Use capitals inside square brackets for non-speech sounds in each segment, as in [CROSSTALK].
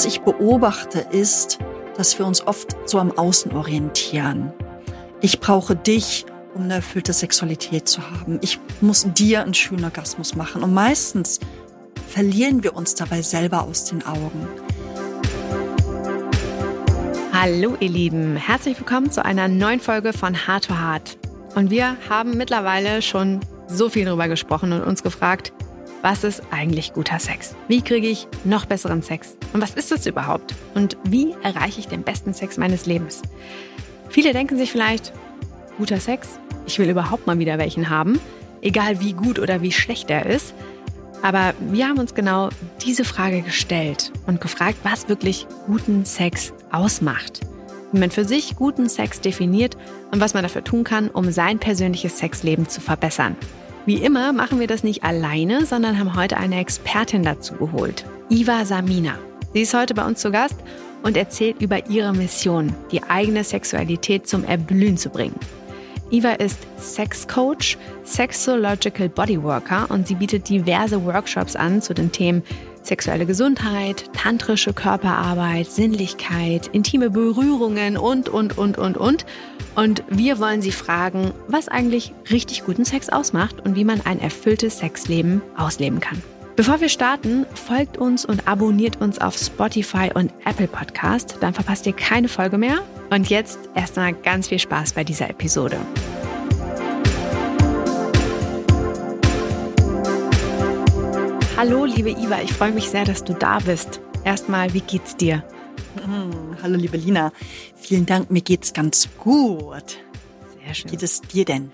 was ich beobachte, ist, dass wir uns oft so am Außen orientieren. Ich brauche dich, um eine erfüllte Sexualität zu haben. Ich muss dir einen schönen Orgasmus machen. Und meistens verlieren wir uns dabei selber aus den Augen. Hallo ihr Lieben, herzlich willkommen zu einer neuen Folge von Heart to Heart. Und wir haben mittlerweile schon so viel darüber gesprochen und uns gefragt, was ist eigentlich guter Sex? Wie kriege ich noch besseren Sex? Und was ist das überhaupt? Und wie erreiche ich den besten Sex meines Lebens? Viele denken sich vielleicht, guter Sex, ich will überhaupt mal wieder welchen haben, egal wie gut oder wie schlecht er ist. Aber wir haben uns genau diese Frage gestellt und gefragt, was wirklich guten Sex ausmacht. Wie man für sich guten Sex definiert und was man dafür tun kann, um sein persönliches Sexleben zu verbessern. Wie immer machen wir das nicht alleine, sondern haben heute eine Expertin dazu geholt, Iva Samina. Sie ist heute bei uns zu Gast und erzählt über ihre Mission, die eigene Sexualität zum Erblühen zu bringen. Iva ist Sexcoach, Sexological Bodyworker und sie bietet diverse Workshops an zu den Themen sexuelle Gesundheit, tantrische Körperarbeit, Sinnlichkeit, intime Berührungen und, und, und, und, und. Und wir wollen Sie fragen, was eigentlich richtig guten Sex ausmacht und wie man ein erfülltes Sexleben ausleben kann. Bevor wir starten, folgt uns und abonniert uns auf Spotify und Apple Podcast, dann verpasst ihr keine Folge mehr. Und jetzt erstmal ganz viel Spaß bei dieser Episode. Hallo, liebe Iva, ich freue mich sehr, dass du da bist. Erstmal, wie geht's dir? Hm, hallo, liebe Lina. Vielen Dank, mir geht's ganz gut. Sehr schön. Wie geht es dir denn?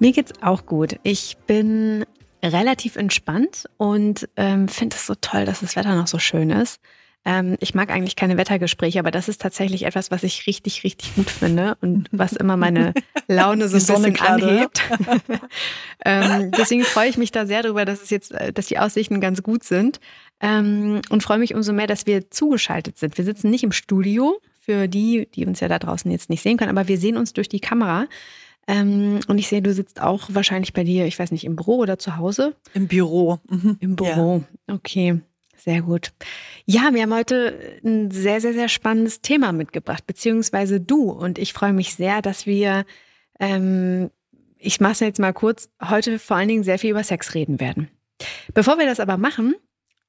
Mir geht's auch gut. Ich bin relativ entspannt und ähm, finde es so toll, dass das Wetter noch so schön ist. Ähm, ich mag eigentlich keine Wettergespräche, aber das ist tatsächlich etwas, was ich richtig, richtig gut finde und was immer meine [LAUGHS] Laune so ein bisschen anhebt. [LAUGHS] ähm, deswegen freue ich mich da sehr darüber, dass es jetzt, äh, dass die Aussichten ganz gut sind. Ähm, und freue mich umso mehr, dass wir zugeschaltet sind. Wir sitzen nicht im Studio, für die, die uns ja da draußen jetzt nicht sehen können, aber wir sehen uns durch die Kamera. Ähm, und ich sehe, du sitzt auch wahrscheinlich bei dir, ich weiß nicht, im Büro oder zu Hause? Im Büro. Mhm. Im Büro, ja. okay. Sehr gut. Ja, wir haben heute ein sehr, sehr, sehr spannendes Thema mitgebracht, beziehungsweise du. Und ich freue mich sehr, dass wir, ähm, ich mache es jetzt mal kurz, heute vor allen Dingen sehr viel über Sex reden werden. Bevor wir das aber machen,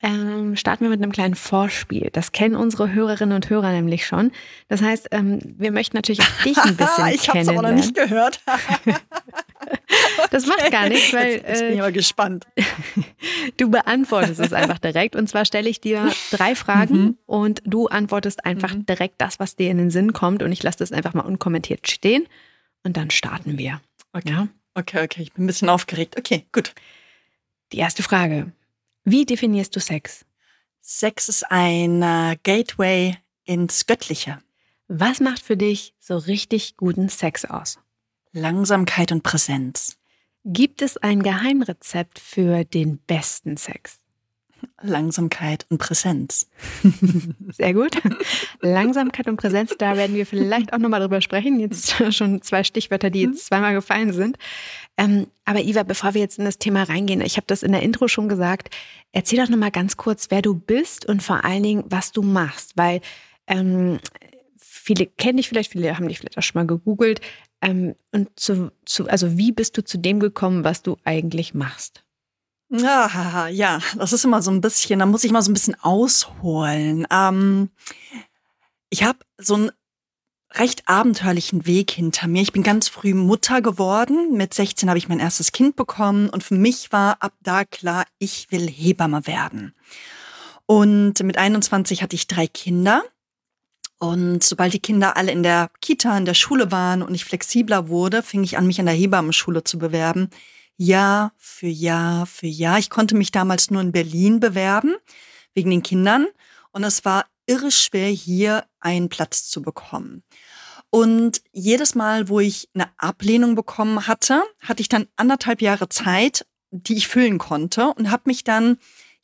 ähm, starten wir mit einem kleinen Vorspiel. Das kennen unsere Hörerinnen und Hörer nämlich schon. Das heißt, ähm, wir möchten natürlich auch dich ein [LAUGHS] bisschen ich kennenlernen. Ich habe aber noch nicht gehört. [LAUGHS] das macht gar nichts, weil jetzt, jetzt bin ich äh, aber gespannt. [LAUGHS] du beantwortest es einfach direkt. Und zwar stelle ich dir drei Fragen mhm. und du antwortest einfach mhm. direkt das, was dir in den Sinn kommt. Und ich lasse das einfach mal unkommentiert stehen. Und dann starten wir. Okay. Ja? Okay, okay. Ich bin ein bisschen aufgeregt. Okay, gut. Die erste Frage. Wie definierst du Sex? Sex ist ein uh, Gateway ins Göttliche. Was macht für dich so richtig guten Sex aus? Langsamkeit und Präsenz. Gibt es ein Geheimrezept für den besten Sex? Langsamkeit und Präsenz. [LAUGHS] Sehr gut. Langsamkeit und Präsenz, da werden wir vielleicht auch nochmal drüber sprechen. Jetzt [LAUGHS] schon zwei Stichwörter, die jetzt zweimal gefallen sind. Ähm, aber Iva, bevor wir jetzt in das Thema reingehen, ich habe das in der Intro schon gesagt, erzähl doch nochmal ganz kurz, wer du bist und vor allen Dingen, was du machst. Weil ähm, viele kennen dich vielleicht, viele haben dich vielleicht auch schon mal gegoogelt. Ähm, und zu, zu, also wie bist du zu dem gekommen, was du eigentlich machst? Ah, ja, das ist immer so ein bisschen, da muss ich mal so ein bisschen ausholen. Ähm, ich habe so einen recht abenteuerlichen Weg hinter mir. Ich bin ganz früh Mutter geworden. Mit 16 habe ich mein erstes Kind bekommen und für mich war ab da klar, ich will Hebamme werden. Und mit 21 hatte ich drei Kinder. Und sobald die Kinder alle in der Kita, in der Schule waren und ich flexibler wurde, fing ich an, mich an der Hebammenschule zu bewerben. Jahr für Jahr für Jahr. Ich konnte mich damals nur in Berlin bewerben, wegen den Kindern. Und es war irre schwer, hier einen Platz zu bekommen. Und jedes Mal, wo ich eine Ablehnung bekommen hatte, hatte ich dann anderthalb Jahre Zeit, die ich füllen konnte und habe mich dann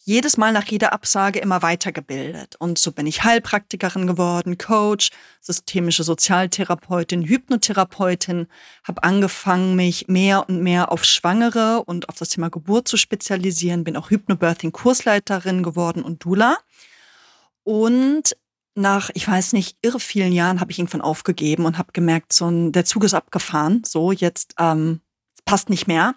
jedes Mal nach jeder Absage immer weitergebildet. Und so bin ich Heilpraktikerin geworden, Coach, systemische Sozialtherapeutin, Hypnotherapeutin, habe angefangen, mich mehr und mehr auf Schwangere und auf das Thema Geburt zu spezialisieren, bin auch Hypnobirthing-Kursleiterin geworden und Dula. Und nach, ich weiß nicht, irre vielen Jahren habe ich irgendwann aufgegeben und habe gemerkt, so ein, der Zug ist abgefahren. So, jetzt ähm, passt nicht mehr.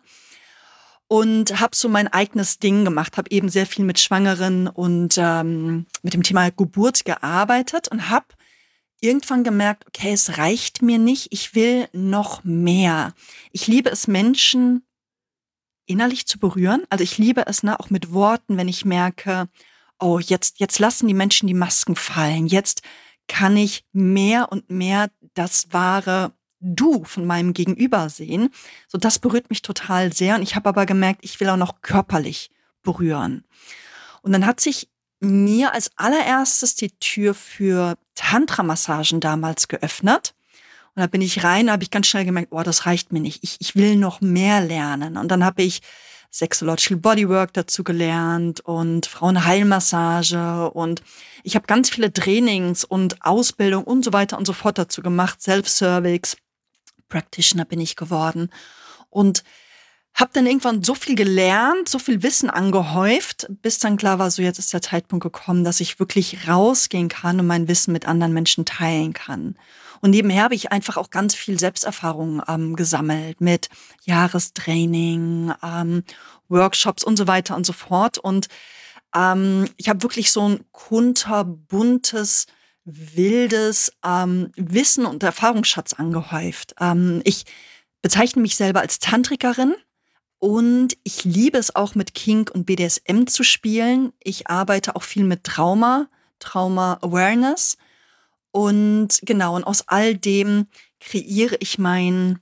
Und habe so mein eigenes Ding gemacht, habe eben sehr viel mit Schwangeren und ähm, mit dem Thema Geburt gearbeitet und habe irgendwann gemerkt, okay, es reicht mir nicht, ich will noch mehr. Ich liebe es, Menschen innerlich zu berühren. Also ich liebe es, ne, auch mit Worten, wenn ich merke, oh, jetzt, jetzt lassen die Menschen die Masken fallen. Jetzt kann ich mehr und mehr das wahre Du von meinem Gegenüber sehen. So, das berührt mich total sehr. Und ich habe aber gemerkt, ich will auch noch körperlich berühren. Und dann hat sich mir als allererstes die Tür für Tantra-Massagen damals geöffnet. Und da bin ich rein, habe ich ganz schnell gemerkt, oh, das reicht mir nicht. Ich, ich will noch mehr lernen. Und dann habe ich Sexological Bodywork dazu gelernt und Frauenheilmassage und ich habe ganz viele Trainings und Ausbildung und so weiter und so fort dazu gemacht. Self-Service, Practitioner bin ich geworden und habe dann irgendwann so viel gelernt, so viel Wissen angehäuft, bis dann klar war, so jetzt ist der Zeitpunkt gekommen, dass ich wirklich rausgehen kann und mein Wissen mit anderen Menschen teilen kann. Und nebenher habe ich einfach auch ganz viel Selbsterfahrung ähm, gesammelt mit Jahrestraining, ähm, Workshops und so weiter und so fort. Und ähm, ich habe wirklich so ein kunterbuntes, wildes ähm, Wissen und Erfahrungsschatz angehäuft. Ähm, ich bezeichne mich selber als Tantrikerin. Und ich liebe es auch mit Kink und BDSM zu spielen. Ich arbeite auch viel mit Trauma, Trauma Awareness. Und genau, und aus all dem kreiere ich mein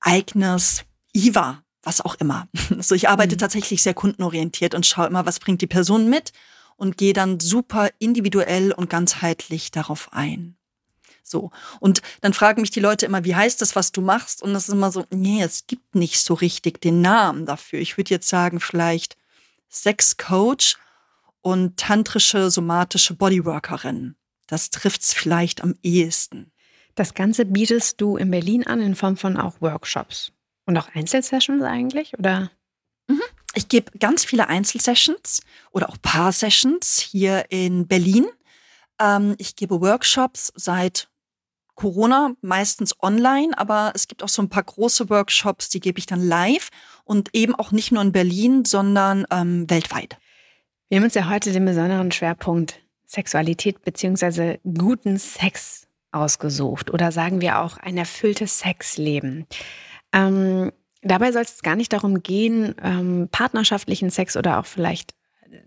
eigenes IVA, was auch immer. [LAUGHS] Also ich arbeite mhm. tatsächlich sehr kundenorientiert und schaue immer, was bringt die Person mit und gehe dann super individuell und ganzheitlich darauf ein. So. Und dann fragen mich die Leute immer, wie heißt das, was du machst? Und das ist immer so, nee, es gibt nicht so richtig den Namen dafür. Ich würde jetzt sagen, vielleicht Sexcoach und tantrische somatische Bodyworkerin. Das trifft's vielleicht am ehesten. Das Ganze bietest du in Berlin an in Form von auch Workshops und auch Einzelsessions eigentlich, oder? Mhm. Ich gebe ganz viele Einzelsessions oder auch Paar-Sessions hier in Berlin. Ähm, ich gebe Workshops seit Corona, meistens online, aber es gibt auch so ein paar große Workshops, die gebe ich dann live und eben auch nicht nur in Berlin, sondern ähm, weltweit. Wir haben uns ja heute den besonderen Schwerpunkt Sexualität beziehungsweise guten Sex ausgesucht oder sagen wir auch ein erfülltes Sexleben. Ähm, dabei soll es gar nicht darum gehen, ähm, partnerschaftlichen Sex oder auch vielleicht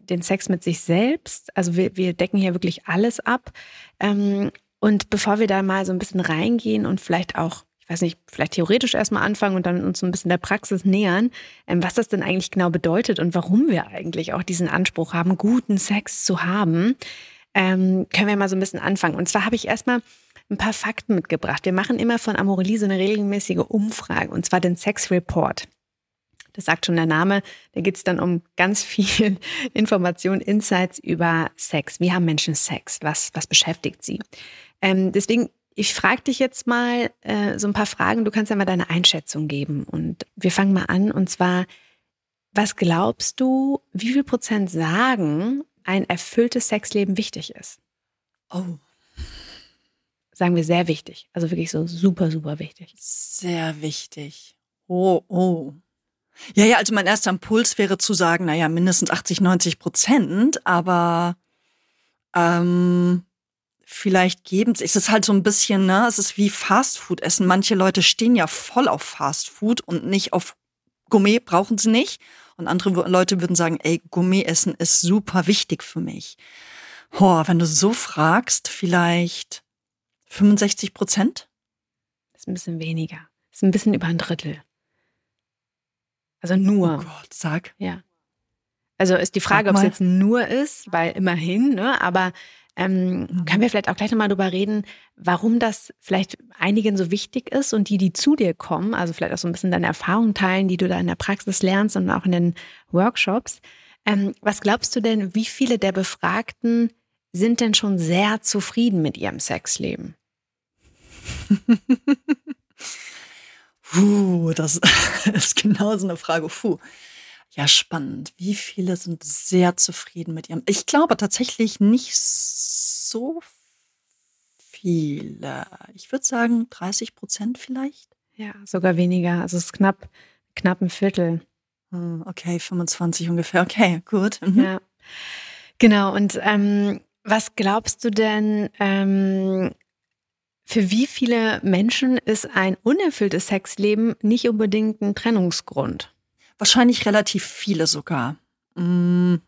den Sex mit sich selbst. Also wir, wir decken hier wirklich alles ab. Ähm, und bevor wir da mal so ein bisschen reingehen und vielleicht auch weiß nicht, vielleicht theoretisch erstmal anfangen und dann uns so ein bisschen der Praxis nähern, ähm, was das denn eigentlich genau bedeutet und warum wir eigentlich auch diesen Anspruch haben, guten Sex zu haben, ähm, können wir mal so ein bisschen anfangen. Und zwar habe ich erstmal ein paar Fakten mitgebracht. Wir machen immer von Amorelie so eine regelmäßige Umfrage, und zwar den Sex Report. Das sagt schon der Name. Da geht es dann um ganz viel [LAUGHS] Information, Insights über Sex. Wie haben Menschen Sex? Was, was beschäftigt sie? Ähm, deswegen ich frage dich jetzt mal äh, so ein paar Fragen. Du kannst ja mal deine Einschätzung geben. Und wir fangen mal an. Und zwar, was glaubst du, wie viel Prozent sagen, ein erfülltes Sexleben wichtig ist? Oh. Sagen wir sehr wichtig. Also wirklich so super, super wichtig. Sehr wichtig. Oh, oh. Ja, ja, also mein erster Impuls wäre zu sagen, naja, mindestens 80, 90 Prozent, aber ähm, vielleicht geben. Es ist halt so ein bisschen, ne, es ist wie Fastfood essen. Manche Leute stehen ja voll auf Fastfood und nicht auf Gourmet brauchen sie nicht. Und andere Leute würden sagen, ey, Gourmet essen ist super wichtig für mich. Boah, wenn du so fragst, vielleicht 65 Prozent? Das ist ein bisschen weniger. Das ist ein bisschen über ein Drittel. Also nur. Oh Gott, sag. Ja. Also ist die Frage, ob es jetzt nur ist, weil immerhin, ne, aber ähm, mhm. Können wir vielleicht auch gleich nochmal drüber reden, warum das vielleicht einigen so wichtig ist und die, die zu dir kommen, also vielleicht auch so ein bisschen deine Erfahrungen teilen, die du da in der Praxis lernst und auch in den Workshops. Ähm, was glaubst du denn, wie viele der Befragten sind denn schon sehr zufrieden mit ihrem Sexleben? Puh, das [LAUGHS] ist genau so eine Frage. Puh. Ja, spannend. Wie viele sind sehr zufrieden mit ihrem? Ich glaube tatsächlich nicht so viele. Ich würde sagen 30 Prozent vielleicht. Ja, sogar weniger. Also es ist knapp, knapp ein Viertel. Hm, okay, 25 ungefähr. Okay, gut. Mhm. Ja. Genau. Und ähm, was glaubst du denn, ähm, für wie viele Menschen ist ein unerfülltes Sexleben nicht unbedingt ein Trennungsgrund? Wahrscheinlich relativ viele sogar. Hm,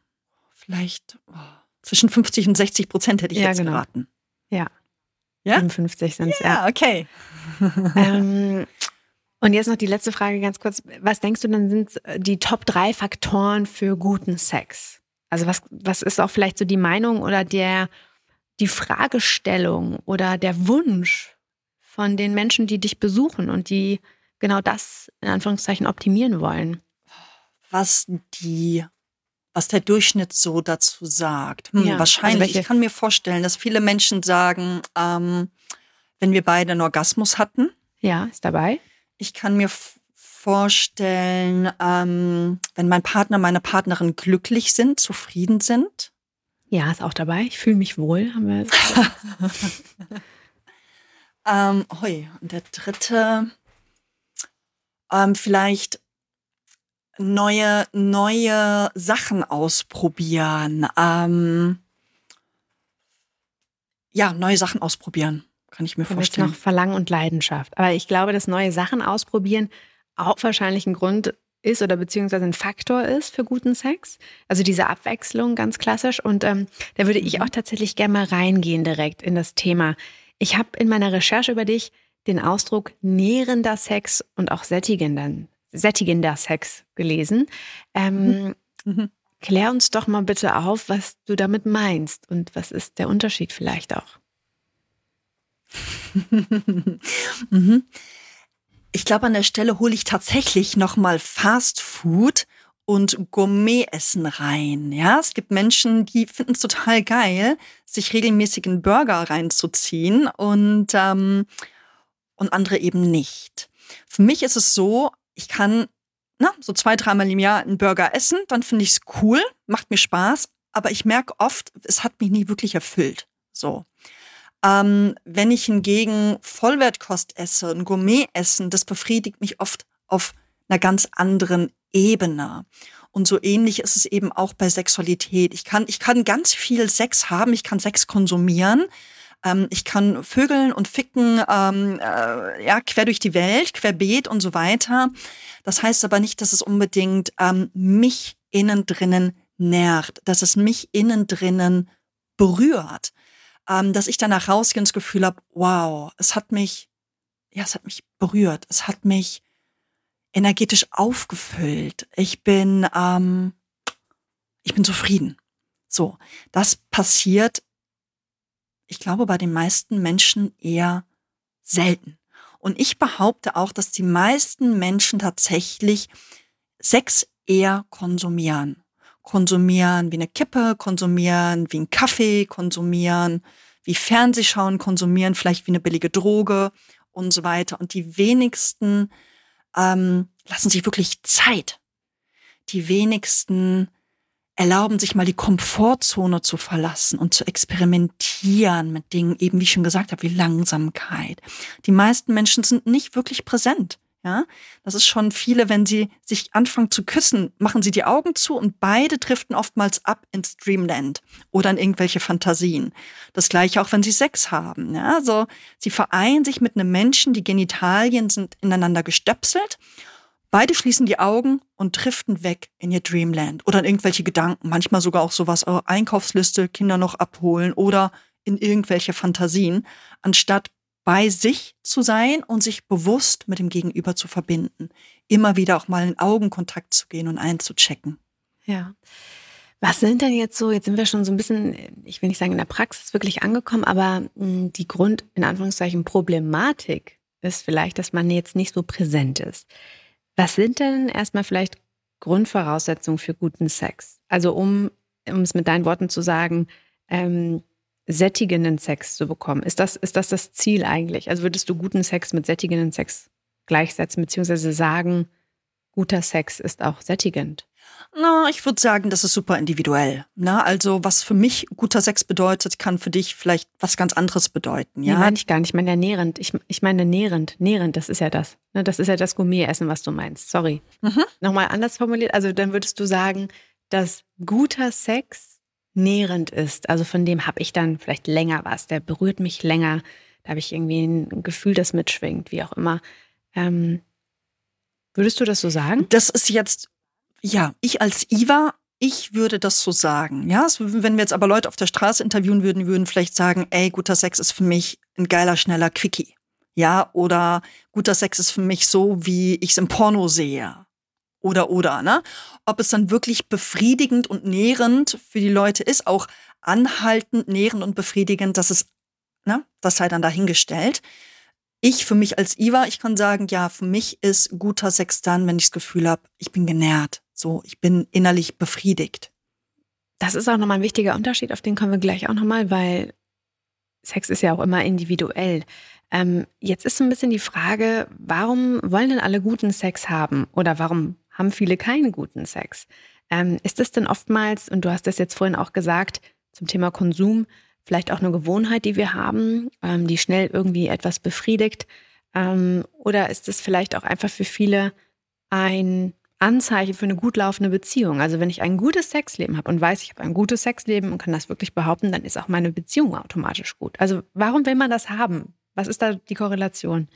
vielleicht oh, zwischen 50 und 60 Prozent hätte ich ja, jetzt genau. geraten. Ja. Ja? 55 sind es, ja. Ja, okay. [LAUGHS] ähm, und jetzt noch die letzte Frage ganz kurz. Was denkst du denn sind die Top drei Faktoren für guten Sex? Also was, was ist auch vielleicht so die Meinung oder der, die Fragestellung oder der Wunsch von den Menschen, die dich besuchen und die genau das in Anführungszeichen optimieren wollen? Was die was der Durchschnitt so dazu sagt. Hm, ja, also wahrscheinlich. Also ich kann mir vorstellen, dass viele Menschen sagen, ähm, wenn wir beide einen Orgasmus hatten. Ja, ist dabei. Ich kann mir vorstellen, ähm, wenn mein Partner, meine Partnerin glücklich sind, zufrieden sind. Ja, ist auch dabei. Ich fühle mich wohl. Haben wir [LAUGHS] ähm, hoi. Und der dritte, ähm, vielleicht neue, neue Sachen ausprobieren. Ähm, ja, neue Sachen ausprobieren, kann ich mir vorstellen. Jetzt noch Verlangen und Leidenschaft. Aber ich glaube, dass neue Sachen ausprobieren auch wahrscheinlich ein Grund ist oder beziehungsweise ein Faktor ist für guten Sex. Also diese Abwechslung ganz klassisch. Und ähm, da würde ich mhm. auch tatsächlich gerne mal reingehen direkt in das Thema. Ich habe in meiner Recherche über dich den Ausdruck nährender Sex und auch sättigender sättigender Sex gelesen. Ähm, mhm. mhm. Klär uns doch mal bitte auf, was du damit meinst und was ist der Unterschied vielleicht auch. [LAUGHS] mhm. Ich glaube, an der Stelle hole ich tatsächlich nochmal Fast Food und Gourmet-Essen rein. Ja, es gibt Menschen, die finden es total geil, sich regelmäßig einen Burger reinzuziehen und, ähm, und andere eben nicht. Für mich ist es so, ich kann na, so zwei, dreimal im Jahr einen Burger essen, dann finde ich es cool, macht mir Spaß, aber ich merke oft, es hat mich nie wirklich erfüllt. So. Ähm, wenn ich hingegen Vollwertkost esse, ein Gourmet-Essen, das befriedigt mich oft auf einer ganz anderen Ebene. Und so ähnlich ist es eben auch bei Sexualität. Ich kann, ich kann ganz viel Sex haben, ich kann Sex konsumieren, ähm, ich kann vögeln und ficken, ähm, äh, ja, quer durch die Welt, querbeet und so weiter. Das heißt aber nicht, dass es unbedingt ähm, mich innen drinnen nährt, dass es mich innen drinnen berührt, ähm, dass ich danach rausgehe und das Gefühl habe, wow, es hat mich, ja, es hat mich berührt, es hat mich energetisch aufgefüllt. Ich bin, ähm, ich bin zufrieden. So, das passiert ich glaube, bei den meisten Menschen eher selten. Und ich behaupte auch, dass die meisten Menschen tatsächlich Sex eher konsumieren. Konsumieren wie eine Kippe, konsumieren wie ein Kaffee, konsumieren wie Fernsehschauen, konsumieren vielleicht wie eine billige Droge und so weiter. Und die wenigsten ähm, lassen sich wirklich Zeit. Die wenigsten erlauben, sich mal die Komfortzone zu verlassen und zu experimentieren mit Dingen, eben wie ich schon gesagt habe, wie Langsamkeit. Die meisten Menschen sind nicht wirklich präsent. Ja, das ist schon viele, wenn sie sich anfangen zu küssen, machen sie die Augen zu und beide driften oftmals ab ins Dreamland oder in irgendwelche Fantasien. Das gleiche auch, wenn sie Sex haben. Ja, also sie vereinen sich mit einem Menschen, die Genitalien sind ineinander gestöpselt Beide schließen die Augen und driften weg in ihr Dreamland oder in irgendwelche Gedanken, manchmal sogar auch sowas, oh, Einkaufsliste, Kinder noch abholen oder in irgendwelche Fantasien, anstatt bei sich zu sein und sich bewusst mit dem Gegenüber zu verbinden. Immer wieder auch mal in Augenkontakt zu gehen und einzuchecken. Ja. Was sind denn jetzt so, jetzt sind wir schon so ein bisschen, ich will nicht sagen in der Praxis wirklich angekommen, aber hm, die Grund, in Anführungszeichen, Problematik ist vielleicht, dass man jetzt nicht so präsent ist. Was sind denn erstmal vielleicht Grundvoraussetzungen für guten Sex? Also um, um es mit deinen Worten zu sagen, ähm, sättigenden Sex zu bekommen. Ist das, ist das das Ziel eigentlich? Also würdest du guten Sex mit sättigenden Sex gleichsetzen, beziehungsweise sagen, guter Sex ist auch sättigend? Na, ich würde sagen, das ist super individuell. Na, also was für mich guter Sex bedeutet, kann für dich vielleicht was ganz anderes bedeuten. Ja, nee, meine ich gar nicht. Ich meine ja nährend. Ich, ich meine nährend. Nährend, das ist ja das. Ne, das ist ja das Gourmet-Essen, was du meinst. Sorry. Mhm. Nochmal anders formuliert. Also dann würdest du sagen, dass guter Sex nährend ist. Also von dem habe ich dann vielleicht länger was. Der berührt mich länger. Da habe ich irgendwie ein Gefühl, das mitschwingt, wie auch immer. Ähm, würdest du das so sagen? Das ist jetzt ja, ich als Iva, ich würde das so sagen. Ja, wenn wir jetzt aber Leute auf der Straße interviewen würden, würden vielleicht sagen, ey, guter Sex ist für mich ein geiler, schneller Quickie. Ja, oder guter Sex ist für mich so, wie ich es im Porno sehe. Oder, oder, ne? Ob es dann wirklich befriedigend und nährend für die Leute ist, auch anhaltend, nährend und befriedigend, das ist, ne? Das sei dann dahingestellt ich für mich als Iva, ich kann sagen, ja, für mich ist guter Sex dann, wenn ich das Gefühl habe, ich bin genährt. So, ich bin innerlich befriedigt. Das ist auch nochmal ein wichtiger Unterschied, auf den kommen wir gleich auch nochmal, weil Sex ist ja auch immer individuell. Ähm, jetzt ist so ein bisschen die Frage, warum wollen denn alle guten Sex haben oder warum haben viele keinen guten Sex? Ähm, ist es denn oftmals, und du hast das jetzt vorhin auch gesagt, zum Thema Konsum, vielleicht auch eine Gewohnheit, die wir haben, ähm, die schnell irgendwie etwas befriedigt? Ähm, oder ist es vielleicht auch einfach für viele ein Anzeichen für eine gut laufende Beziehung? Also wenn ich ein gutes Sexleben habe und weiß, ich habe ein gutes Sexleben und kann das wirklich behaupten, dann ist auch meine Beziehung automatisch gut. Also warum will man das haben? Was ist da die Korrelation?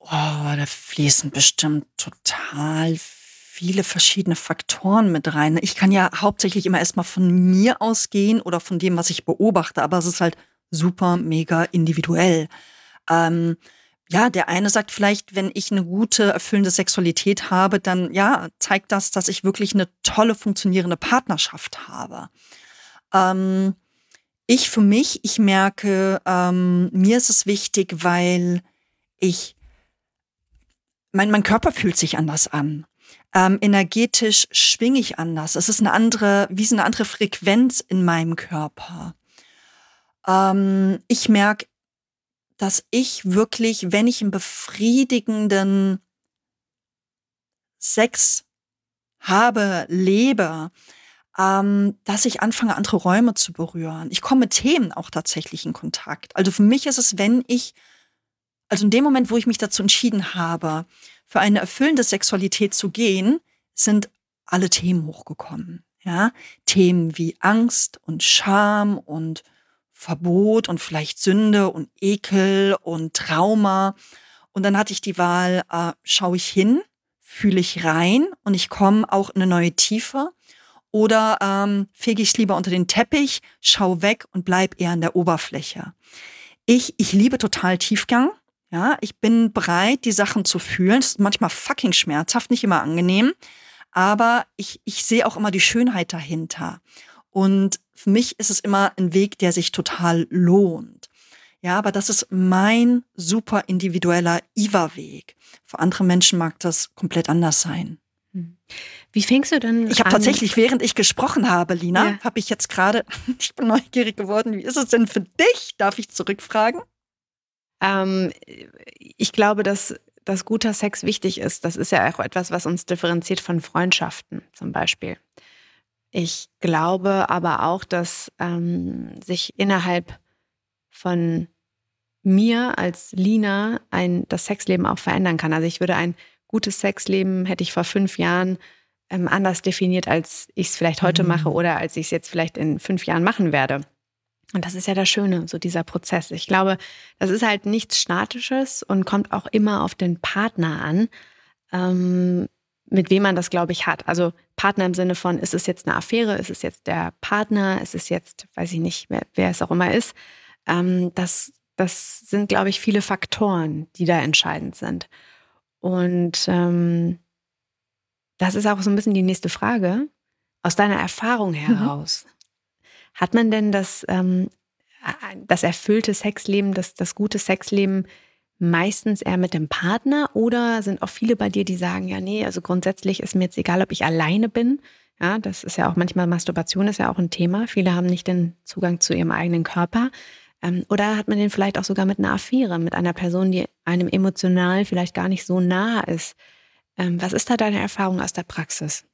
Oh, da fließen bestimmt total viele verschiedene Faktoren mit rein. Ich kann ja hauptsächlich immer erstmal von mir ausgehen oder von dem, was ich beobachte, aber es ist halt super, mega individuell. Ähm, ja, der eine sagt vielleicht, wenn ich eine gute, erfüllende Sexualität habe, dann ja, zeigt das, dass ich wirklich eine tolle, funktionierende Partnerschaft habe. Ähm, ich für mich, ich merke, ähm, mir ist es wichtig, weil ich, mein, mein Körper fühlt sich anders an ähm, energetisch schwinge ich anders. Es ist eine andere, wie so eine andere Frequenz in meinem Körper. Ähm, ich merke, dass ich wirklich, wenn ich einen befriedigenden Sex habe, lebe, ähm, dass ich anfange, andere Räume zu berühren. Ich komme mit Themen auch tatsächlich in Kontakt. Also für mich ist es, wenn ich, also in dem Moment, wo ich mich dazu entschieden habe, für eine erfüllende Sexualität zu gehen, sind alle Themen hochgekommen. Ja, Themen wie Angst und Scham und Verbot und vielleicht Sünde und Ekel und Trauma. Und dann hatte ich die Wahl, äh, schaue ich hin, fühle ich rein und ich komme auch in eine neue Tiefe oder ähm, fege ich es lieber unter den Teppich, schau weg und bleib eher an der Oberfläche. Ich, ich liebe total Tiefgang. Ja, ich bin bereit, die Sachen zu fühlen. Das ist manchmal fucking schmerzhaft, nicht immer angenehm. Aber ich, ich sehe auch immer die Schönheit dahinter. Und für mich ist es immer ein Weg, der sich total lohnt. Ja, aber das ist mein super individueller IVA-Weg. Für andere Menschen mag das komplett anders sein. Hm. Wie fängst du denn Ich habe tatsächlich, während ich gesprochen habe, Lina, ja. habe ich jetzt gerade, [LAUGHS] ich bin neugierig geworden, wie ist es denn für dich? Darf ich zurückfragen? Ähm, ich glaube, dass, dass guter Sex wichtig ist. Das ist ja auch etwas, was uns differenziert von Freundschaften zum Beispiel. Ich glaube aber auch, dass ähm, sich innerhalb von mir als Lina ein, das Sexleben auch verändern kann. Also ich würde ein gutes Sexleben, hätte ich vor fünf Jahren ähm, anders definiert, als ich es vielleicht heute mhm. mache oder als ich es jetzt vielleicht in fünf Jahren machen werde. Und das ist ja das Schöne, so dieser Prozess. Ich glaube, das ist halt nichts Statisches und kommt auch immer auf den Partner an, ähm, mit wem man das, glaube ich, hat. Also Partner im Sinne von, ist es jetzt eine Affäre, ist es jetzt der Partner, ist es jetzt, weiß ich nicht, wer, wer es auch immer ist. Ähm, das, das sind, glaube ich, viele Faktoren, die da entscheidend sind. Und ähm, das ist auch so ein bisschen die nächste Frage. Aus deiner Erfahrung mhm. heraus. Mhm hat man denn das, ähm, das erfüllte Sexleben, das, das gute Sexleben meistens eher mit dem Partner oder sind auch viele bei dir, die sagen, ja, nee, also grundsätzlich ist mir jetzt egal, ob ich alleine bin. Ja, das ist ja auch manchmal Masturbation ist ja auch ein Thema. Viele haben nicht den Zugang zu ihrem eigenen Körper. Ähm, oder hat man den vielleicht auch sogar mit einer Affäre, mit einer Person, die einem emotional vielleicht gar nicht so nah ist? Ähm, was ist da deine Erfahrung aus der Praxis?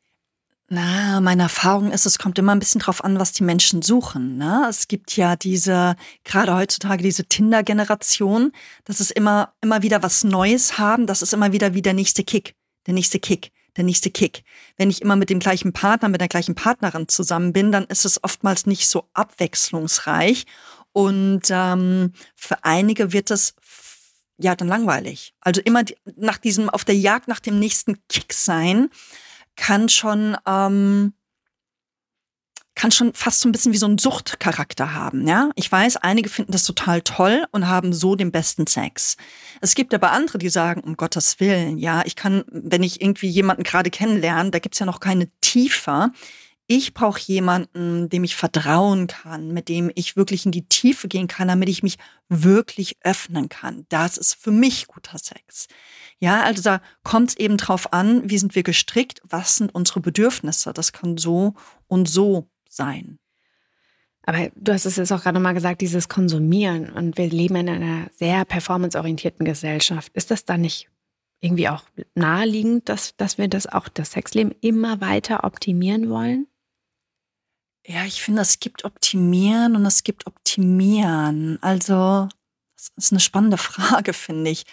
Na, meine Erfahrung ist, es kommt immer ein bisschen drauf an, was die Menschen suchen. Ne? Es gibt ja diese, gerade heutzutage diese Tinder-Generation, dass es immer, immer wieder was Neues haben. Das ist immer wieder wie der nächste Kick, der nächste Kick, der nächste Kick. Wenn ich immer mit dem gleichen Partner, mit der gleichen Partnerin zusammen bin, dann ist es oftmals nicht so abwechslungsreich. Und ähm, für einige wird es ja dann langweilig. Also immer nach diesem, auf der Jagd nach dem nächsten Kick sein kann schon ähm, kann schon fast so ein bisschen wie so ein Suchtcharakter haben, ja. Ich weiß, einige finden das total toll und haben so den besten Sex. Es gibt aber andere, die sagen, um Gottes Willen, ja, ich kann, wenn ich irgendwie jemanden gerade kennenlerne, da gibt's ja noch keine Tiefe. Ich brauche jemanden, dem ich vertrauen kann, mit dem ich wirklich in die Tiefe gehen kann, damit ich mich wirklich öffnen kann. Das ist für mich guter Sex. Ja, also da kommt es eben drauf an, wie sind wir gestrickt, was sind unsere Bedürfnisse. Das kann so und so sein. Aber du hast es jetzt auch gerade mal gesagt, dieses Konsumieren und wir leben in einer sehr performanceorientierten Gesellschaft. Ist das dann nicht irgendwie auch naheliegend, dass, dass wir das auch das Sexleben immer weiter optimieren wollen? Ja, ich finde, es gibt Optimieren und es gibt Optimieren. Also, das ist eine spannende [LAUGHS] Frage, finde ich.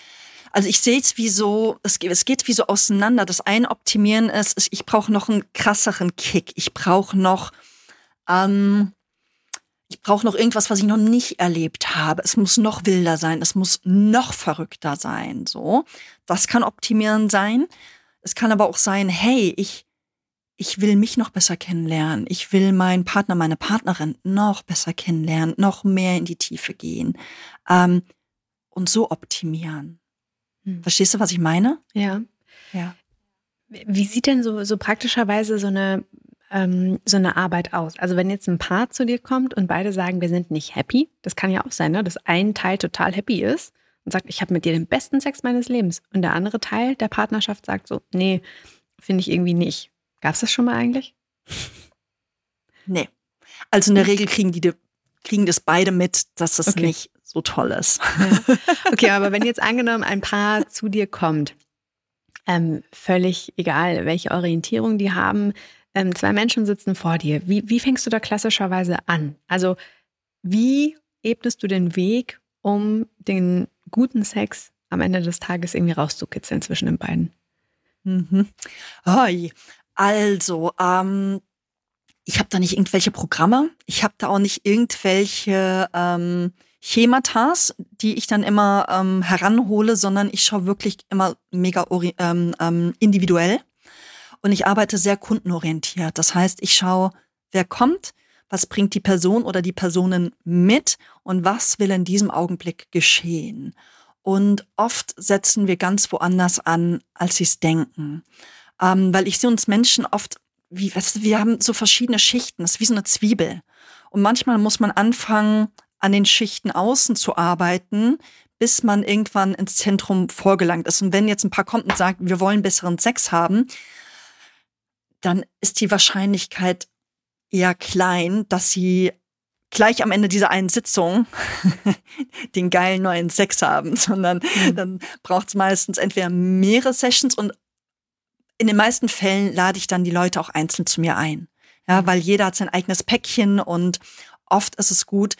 Also ich sehe es wie so, es, es geht wie so auseinander. Das eine Optimieren ist, ist ich brauche noch einen krasseren Kick. Ich brauche noch, ähm, ich brauche noch irgendwas, was ich noch nicht erlebt habe. Es muss noch wilder sein. Es muss noch verrückter sein. So, das kann Optimieren sein. Es kann aber auch sein, hey, ich ich will mich noch besser kennenlernen. Ich will meinen Partner, meine Partnerin noch besser kennenlernen, noch mehr in die Tiefe gehen ähm, und so optimieren. Hm. Verstehst du, was ich meine? Ja. Ja. Wie sieht denn so, so praktischerweise so eine, ähm, so eine Arbeit aus? Also wenn jetzt ein Paar zu dir kommt und beide sagen, wir sind nicht happy, das kann ja auch sein, ne? dass ein Teil total happy ist und sagt, ich habe mit dir den besten Sex meines Lebens und der andere Teil der Partnerschaft sagt so, nee, finde ich irgendwie nicht. Gab es das schon mal eigentlich? Nee. Also in der Regel kriegen die kriegen das beide mit, dass das okay. nicht so toll ist. Ja. Okay, aber wenn jetzt angenommen ein Paar zu dir kommt, ähm, völlig egal, welche Orientierung die haben, ähm, zwei Menschen sitzen vor dir. Wie, wie fängst du da klassischerweise an? Also wie ebnest du den Weg, um den guten Sex am Ende des Tages irgendwie rauszukitzeln zwischen den beiden? Mhm. Oh, also, ähm, ich habe da nicht irgendwelche Programme. Ich habe da auch nicht irgendwelche ähm, Chematas, die ich dann immer ähm, heranhole, sondern ich schaue wirklich immer mega ähm, ähm, individuell und ich arbeite sehr kundenorientiert. Das heißt, ich schaue, wer kommt, was bringt die Person oder die Personen mit und was will in diesem Augenblick geschehen. Und oft setzen wir ganz woanders an, als sie es denken. Ähm, weil ich sehe uns Menschen oft, wie, weißt du, wir haben so verschiedene Schichten, das ist wie so eine Zwiebel. Und manchmal muss man anfangen, an den Schichten außen zu arbeiten, bis man irgendwann ins Zentrum vorgelangt ist. Und wenn jetzt ein paar kommt und sagt, wir wollen besseren Sex haben, dann ist die Wahrscheinlichkeit eher klein, dass sie gleich am Ende dieser einen Sitzung [LAUGHS] den geilen neuen Sex haben, sondern mhm. dann braucht es meistens entweder mehrere Sessions und in den meisten Fällen lade ich dann die Leute auch einzeln zu mir ein. Ja, weil jeder hat sein eigenes Päckchen und oft ist es gut,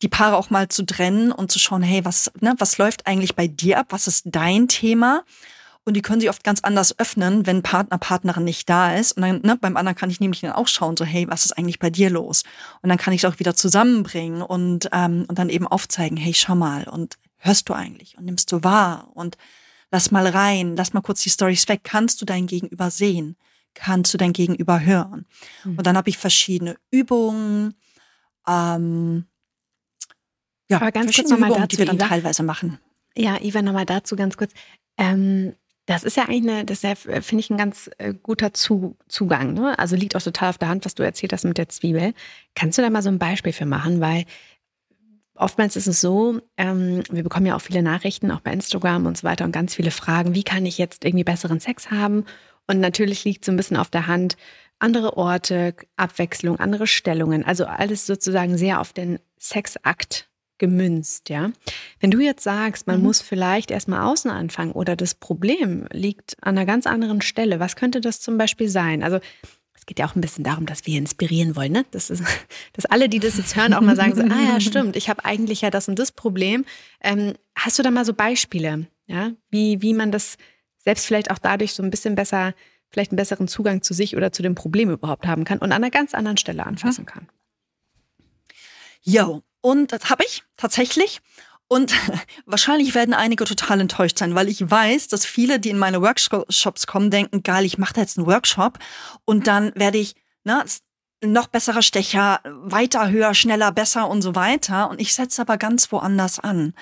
die Paare auch mal zu trennen und zu schauen, hey, was, ne, was läuft eigentlich bei dir ab? Was ist dein Thema? Und die können sich oft ganz anders öffnen, wenn Partner, Partnerin nicht da ist. Und dann, ne, beim anderen kann ich nämlich dann auch schauen, so, hey, was ist eigentlich bei dir los? Und dann kann ich es auch wieder zusammenbringen und, ähm, und dann eben aufzeigen, hey, schau mal, und hörst du eigentlich und nimmst du wahr und lass mal rein, lass mal kurz die Stories weg. Kannst du dein Gegenüber sehen? Kannst du dein Gegenüber hören? Mhm. Und dann habe ich verschiedene Übungen, ähm, ja, Aber ganz kurz nochmal dazu, die wir dann Iva. teilweise machen. Ja, Iva, nochmal dazu ganz kurz. Ähm, das ist ja eigentlich eine, das ja, finde ich, ein ganz äh, guter Zu Zugang. Ne? Also liegt auch total auf der Hand, was du erzählt hast mit der Zwiebel. Kannst du da mal so ein Beispiel für machen? Weil oftmals ist es so, ähm, wir bekommen ja auch viele Nachrichten, auch bei Instagram und so weiter und ganz viele Fragen, wie kann ich jetzt irgendwie besseren Sex haben? Und natürlich liegt so ein bisschen auf der Hand, andere Orte, Abwechslung, andere Stellungen, also alles sozusagen sehr auf den Sexakt gemünzt, ja. Wenn du jetzt sagst, man mhm. muss vielleicht erstmal außen anfangen oder das Problem liegt an einer ganz anderen Stelle, was könnte das zum Beispiel sein? Also es geht ja auch ein bisschen darum, dass wir inspirieren wollen, ne? Das ist, [LAUGHS] dass alle, die das jetzt hören, auch mal sagen so, ah ja, [LAUGHS] stimmt, ich habe eigentlich ja das und das Problem. Ähm, hast du da mal so Beispiele, ja, wie, wie man das selbst vielleicht auch dadurch so ein bisschen besser, vielleicht einen besseren Zugang zu sich oder zu dem Problem überhaupt haben kann und an einer ganz anderen Stelle anfassen kann? Jo, und das habe ich tatsächlich. Und [LAUGHS] wahrscheinlich werden einige total enttäuscht sein, weil ich weiß, dass viele, die in meine Workshops kommen, denken, geil, ich mache da jetzt einen Workshop und dann werde ich ne, noch besserer Stecher, weiter, höher, schneller, besser und so weiter. Und ich setze aber ganz woanders an.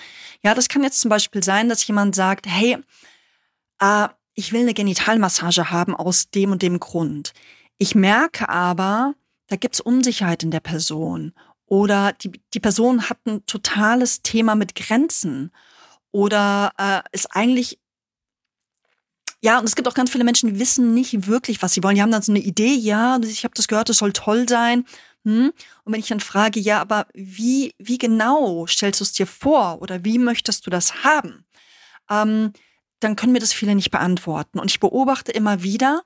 Ja, das kann jetzt zum Beispiel sein, dass jemand sagt, hey, äh, ich will eine Genitalmassage haben aus dem und dem Grund. Ich merke aber, da gibt's Unsicherheit in der Person oder die, die Person hat ein totales Thema mit Grenzen oder äh, ist eigentlich ja, und es gibt auch ganz viele Menschen, die wissen nicht wirklich, was sie wollen. Die haben dann so eine Idee, ja, ich habe das gehört, das soll toll sein. Hm? Und wenn ich dann frage, ja, aber wie, wie genau stellst du es dir vor oder wie möchtest du das haben? Ähm, dann können mir das viele nicht beantworten. Und ich beobachte immer wieder,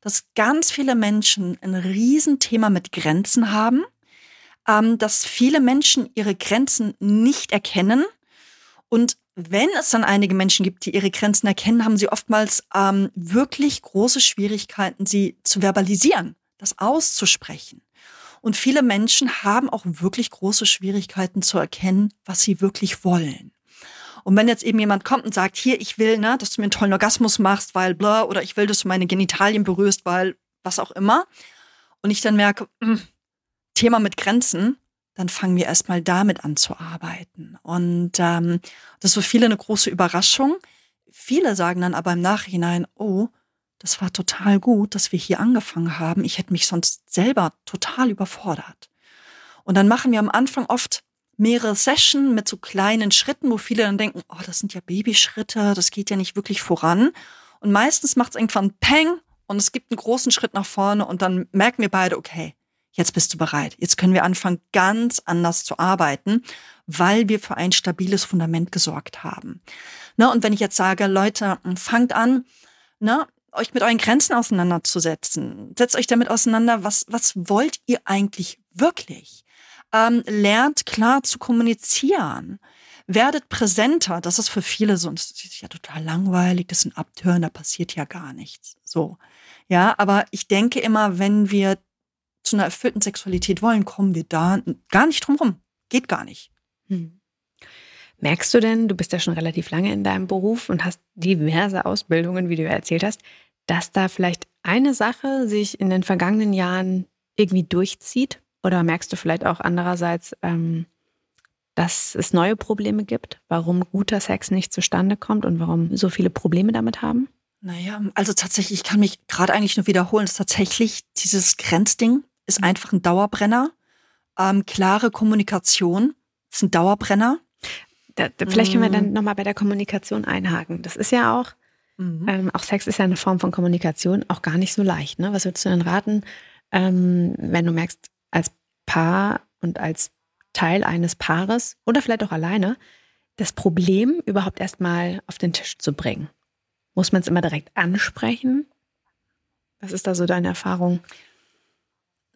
dass ganz viele Menschen ein Riesenthema mit Grenzen haben ähm, dass viele Menschen ihre Grenzen nicht erkennen. Und wenn es dann einige Menschen gibt, die ihre Grenzen erkennen, haben sie oftmals ähm, wirklich große Schwierigkeiten, sie zu verbalisieren, das auszusprechen. Und viele Menschen haben auch wirklich große Schwierigkeiten zu erkennen, was sie wirklich wollen. Und wenn jetzt eben jemand kommt und sagt, hier, ich will, ne, dass du mir einen tollen Orgasmus machst, weil bla, oder ich will, dass du meine Genitalien berührst, weil was auch immer. Und ich dann merke, mh, hm, Thema mit Grenzen, dann fangen wir erstmal damit an zu arbeiten. Und ähm, das ist für viele eine große Überraschung. Viele sagen dann aber im Nachhinein, oh, das war total gut, dass wir hier angefangen haben. Ich hätte mich sonst selber total überfordert. Und dann machen wir am Anfang oft mehrere Sessions mit so kleinen Schritten, wo viele dann denken, oh, das sind ja Babyschritte, das geht ja nicht wirklich voran. Und meistens macht es irgendwann Peng und es gibt einen großen Schritt nach vorne und dann merken wir beide, okay, jetzt bist du bereit. Jetzt können wir anfangen, ganz anders zu arbeiten, weil wir für ein stabiles Fundament gesorgt haben. Ne, und wenn ich jetzt sage, Leute, fangt an, ne, euch mit euren Grenzen auseinanderzusetzen. Setzt euch damit auseinander, was, was wollt ihr eigentlich wirklich? Ähm, lernt klar zu kommunizieren. Werdet präsenter. Das ist für viele so, das ist ja total langweilig, das sind Abtören, da passiert ja gar nichts. So. Ja, aber ich denke immer, wenn wir zu einer erfüllten Sexualität wollen, kommen wir da gar nicht drum rum. Geht gar nicht. Hm. Merkst du denn, du bist ja schon relativ lange in deinem Beruf und hast diverse Ausbildungen, wie du erzählt hast, dass da vielleicht eine Sache sich in den vergangenen Jahren irgendwie durchzieht? Oder merkst du vielleicht auch andererseits, ähm, dass es neue Probleme gibt, warum guter Sex nicht zustande kommt und warum so viele Probleme damit haben? Naja, also tatsächlich, ich kann mich gerade eigentlich nur wiederholen, dass tatsächlich dieses Grenzding, ist einfach ein Dauerbrenner. Ähm, klare Kommunikation ist ein Dauerbrenner. Da, da, vielleicht können wir dann mhm. nochmal bei der Kommunikation einhaken. Das ist ja auch, mhm. ähm, auch Sex ist ja eine Form von Kommunikation, auch gar nicht so leicht. Ne? Was würdest du denn raten, ähm, wenn du merkst, als Paar und als Teil eines Paares oder vielleicht auch alleine, das Problem überhaupt erstmal auf den Tisch zu bringen? Muss man es immer direkt ansprechen? Was ist da so deine Erfahrung?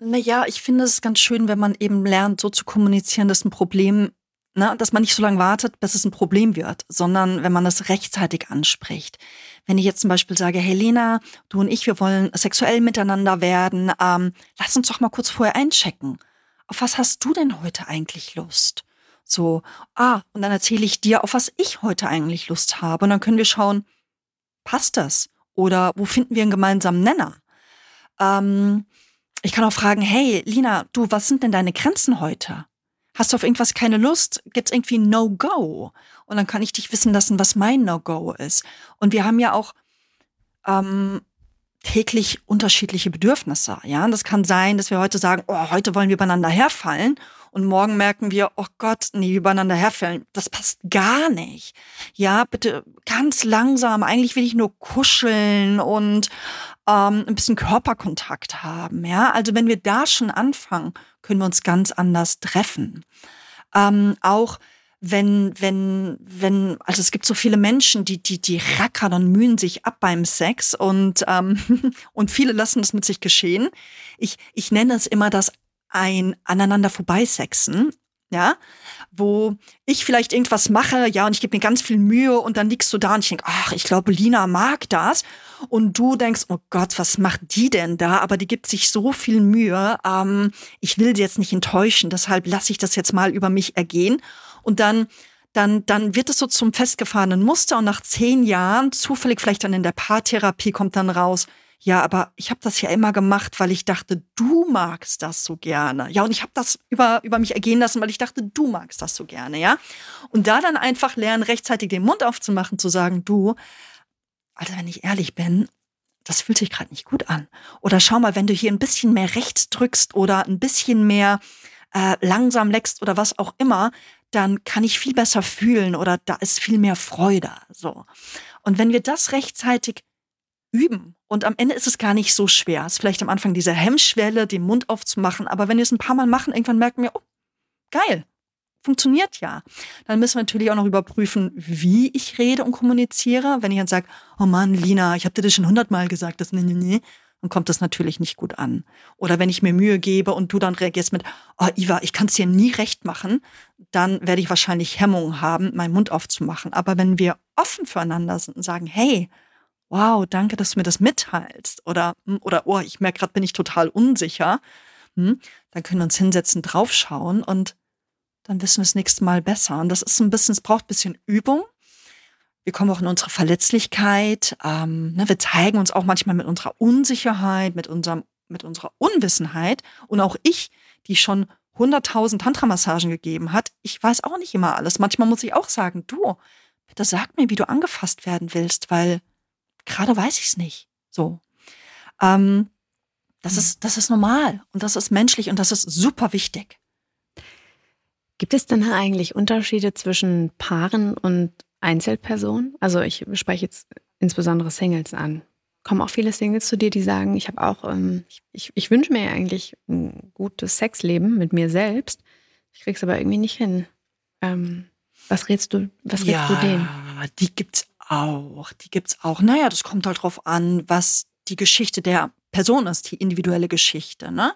Naja, ich finde es ganz schön, wenn man eben lernt, so zu kommunizieren, dass ein Problem, ne, dass man nicht so lange wartet, bis es ein Problem wird, sondern wenn man das rechtzeitig anspricht. Wenn ich jetzt zum Beispiel sage, hey Lena, du und ich, wir wollen sexuell miteinander werden, ähm, lass uns doch mal kurz vorher einchecken. Auf was hast du denn heute eigentlich Lust? So, ah, und dann erzähle ich dir, auf was ich heute eigentlich Lust habe. Und dann können wir schauen, passt das? Oder wo finden wir einen gemeinsamen Nenner? Ähm, ich kann auch fragen, hey, Lina, du, was sind denn deine Grenzen heute? Hast du auf irgendwas keine Lust? Gibt's irgendwie No-Go? Und dann kann ich dich wissen lassen, was mein No-Go ist. Und wir haben ja auch ähm, täglich unterschiedliche Bedürfnisse. Ja, und das kann sein, dass wir heute sagen, oh, heute wollen wir übereinander herfallen und morgen merken wir, oh Gott, nee, übereinander herfällen, das passt gar nicht. Ja, bitte ganz langsam. Eigentlich will ich nur kuscheln und ähm, ein bisschen Körperkontakt haben. Ja, also wenn wir da schon anfangen, können wir uns ganz anders treffen. Ähm, auch wenn, wenn, wenn, also es gibt so viele Menschen, die, die, die rackern und mühen sich ab beim Sex und, ähm, [LAUGHS] und viele lassen das mit sich geschehen. Ich, ich nenne es immer das ein aneinander vorbeisexen, ja, wo ich vielleicht irgendwas mache, ja, und ich gebe mir ganz viel Mühe und dann liegst du da und ich denke, ach, ich glaube, Lina mag das. Und du denkst, oh Gott, was macht die denn da? Aber die gibt sich so viel Mühe. Ähm, ich will sie jetzt nicht enttäuschen, deshalb lasse ich das jetzt mal über mich ergehen. Und dann dann, dann wird es so zum festgefahrenen Muster und nach zehn Jahren, zufällig vielleicht dann in der Paartherapie, kommt dann raus, ja, aber ich habe das ja immer gemacht, weil ich dachte, du magst das so gerne. Ja, und ich habe das über, über mich ergehen lassen, weil ich dachte, du magst das so gerne, ja. Und da dann einfach lernen, rechtzeitig den Mund aufzumachen, zu sagen, du, also wenn ich ehrlich bin, das fühlt sich gerade nicht gut an. Oder schau mal, wenn du hier ein bisschen mehr rechts drückst oder ein bisschen mehr äh, langsam leckst oder was auch immer, dann kann ich viel besser fühlen oder da ist viel mehr Freude. So. Und wenn wir das rechtzeitig üben und am Ende ist es gar nicht so schwer. Es ist vielleicht am Anfang diese Hemmschwelle, den Mund aufzumachen, aber wenn wir es ein paar Mal machen, irgendwann merken wir, oh, geil, funktioniert ja. Dann müssen wir natürlich auch noch überprüfen, wie ich rede und kommuniziere. Wenn ich dann sage, oh Mann, Lina, ich habe dir das schon hundertmal gesagt, das nee, nee, nee, dann kommt das natürlich nicht gut an. Oder wenn ich mir Mühe gebe und du dann reagierst mit, oh Iva, ich kann es dir nie recht machen, dann werde ich wahrscheinlich Hemmungen haben, meinen Mund aufzumachen. Aber wenn wir offen füreinander sind und sagen, hey, wow, danke, dass du mir das mitteilst. Oder, hm, oder oh, ich merke gerade, bin ich total unsicher. Hm, dann können wir uns hinsetzen, draufschauen und dann wissen wir das nächste Mal besser. Und das ist ein bisschen, es braucht ein bisschen Übung. Wir kommen auch in unsere Verletzlichkeit. Ähm, ne, wir zeigen uns auch manchmal mit unserer Unsicherheit, mit unserem, mit unserer Unwissenheit. Und auch ich, die schon 100.000 Tantra-Massagen gegeben hat, ich weiß auch nicht immer alles. Manchmal muss ich auch sagen, du, bitte sag mir, wie du angefasst werden willst, weil gerade weiß ich es nicht. So. Ähm, das, mhm. ist, das ist normal und das ist menschlich und das ist super wichtig. Gibt es denn eigentlich Unterschiede zwischen Paaren und Einzelpersonen? Also ich spreche jetzt insbesondere Singles an. Kommen auch viele Singles zu dir, die sagen, ich habe auch, ähm, ich, ich wünsche mir eigentlich ein gutes Sexleben mit mir selbst. Ich krieg's aber irgendwie nicht hin. Ähm, was rätst du, was rätst ja, du denen? Die gibt's auch. Die gibt's auch. Naja, das kommt halt drauf an, was die Geschichte der Person ist, die individuelle Geschichte, ne?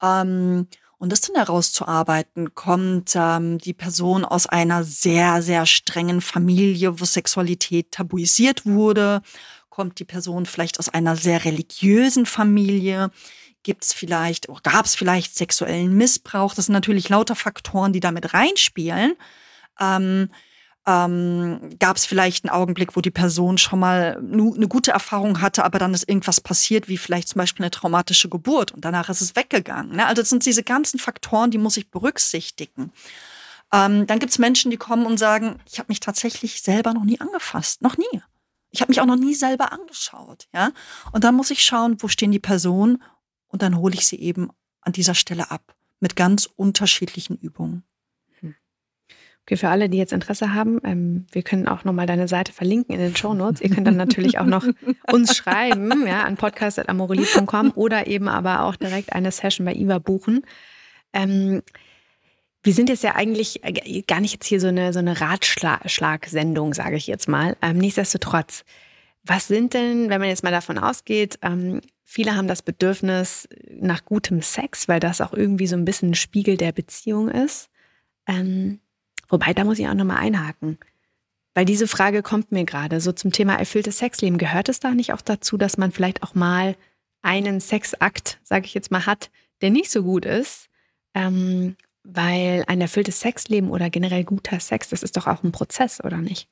Ähm, und das dann herauszuarbeiten, kommt ähm, die Person aus einer sehr, sehr strengen Familie, wo Sexualität tabuisiert wurde? Kommt die Person vielleicht aus einer sehr religiösen Familie? Gibt es vielleicht, gab es vielleicht sexuellen Missbrauch? Das sind natürlich lauter Faktoren, die damit reinspielen. Ähm, ähm, gab es vielleicht einen Augenblick, wo die Person schon mal eine gute Erfahrung hatte, aber dann ist irgendwas passiert, wie vielleicht zum Beispiel eine traumatische Geburt und danach ist es weggegangen. Ne? Also das sind diese ganzen Faktoren, die muss ich berücksichtigen. Ähm, dann gibt es Menschen, die kommen und sagen, ich habe mich tatsächlich selber noch nie angefasst, noch nie. Ich habe mich auch noch nie selber angeschaut, ja. Und dann muss ich schauen, wo stehen die Personen und dann hole ich sie eben an dieser Stelle ab mit ganz unterschiedlichen Übungen. Okay, für alle, die jetzt Interesse haben, ähm, wir können auch nochmal deine Seite verlinken in den Show Notes. Ihr könnt dann natürlich auch noch [LAUGHS] uns schreiben, ja, an podcast.amorelie.com oder eben aber auch direkt eine Session bei Iva buchen. Ähm, wir sind jetzt ja eigentlich äh, gar nicht jetzt hier so eine, so eine Ratschlagsendung, sage ich jetzt mal. Ähm, nichtsdestotrotz, was sind denn, wenn man jetzt mal davon ausgeht, ähm, viele haben das Bedürfnis nach gutem Sex, weil das auch irgendwie so ein bisschen ein Spiegel der Beziehung ist. Ähm, Wobei, da muss ich auch nochmal einhaken. Weil diese Frage kommt mir gerade so zum Thema erfülltes Sexleben. Gehört es da nicht auch dazu, dass man vielleicht auch mal einen Sexakt, sage ich jetzt mal, hat, der nicht so gut ist? Ähm, weil ein erfülltes Sexleben oder generell guter Sex, das ist doch auch ein Prozess, oder nicht?